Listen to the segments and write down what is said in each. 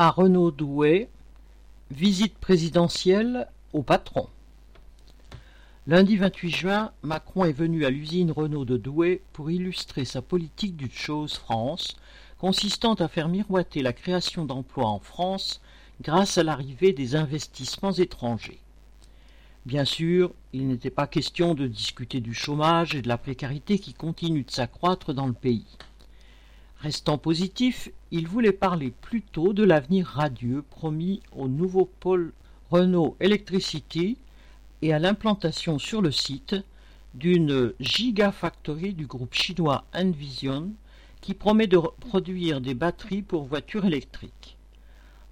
à Renaud Douai, visite présidentielle au patron. Lundi 28 juin, Macron est venu à l'usine Renault de Douai pour illustrer sa politique d'une chose France, consistant à faire miroiter la création d'emplois en France grâce à l'arrivée des investissements étrangers. Bien sûr, il n'était pas question de discuter du chômage et de la précarité qui continuent de s'accroître dans le pays. Restant positif, il voulait parler plutôt de l'avenir radieux promis au nouveau pôle Renault Electricity et à l'implantation sur le site d'une gigafactory du groupe chinois Envision qui promet de produire des batteries pour voitures électriques.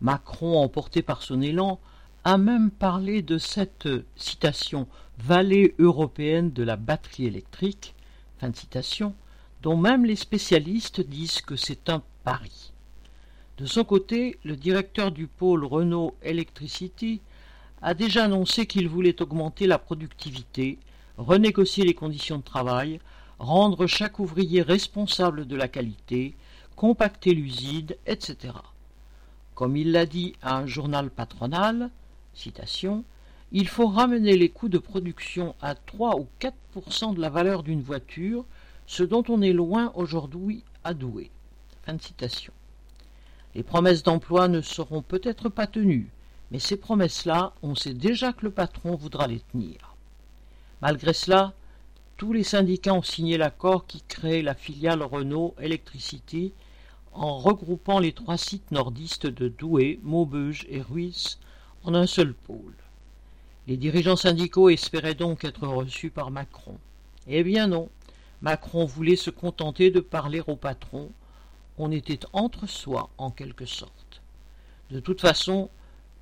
Macron, emporté par son élan, a même parlé de cette citation vallée européenne de la batterie électrique, fin citation, dont même les spécialistes disent que c'est un pari. De son côté, le directeur du pôle Renault Electricity a déjà annoncé qu'il voulait augmenter la productivité, renégocier les conditions de travail, rendre chaque ouvrier responsable de la qualité, compacter l'usine, etc. Comme il l'a dit à un journal patronal, citation, il faut ramener les coûts de production à 3 ou 4% de la valeur d'une voiture ce dont on est loin aujourd'hui à Douai. Fin de citation. Les promesses d'emploi ne seront peut-être pas tenues, mais ces promesses-là, on sait déjà que le patron voudra les tenir. Malgré cela, tous les syndicats ont signé l'accord qui crée la filiale Renault Electricity en regroupant les trois sites nordistes de Douai, Maubeuge et Ruisse en un seul pôle. Les dirigeants syndicaux espéraient donc être reçus par Macron. Eh bien non, Macron voulait se contenter de parler au patron. On était entre soi, en quelque sorte. De toute façon,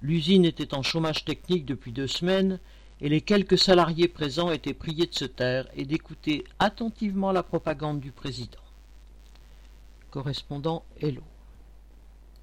l'usine était en chômage technique depuis deux semaines, et les quelques salariés présents étaient priés de se taire et d'écouter attentivement la propagande du président. Correspondant Hello.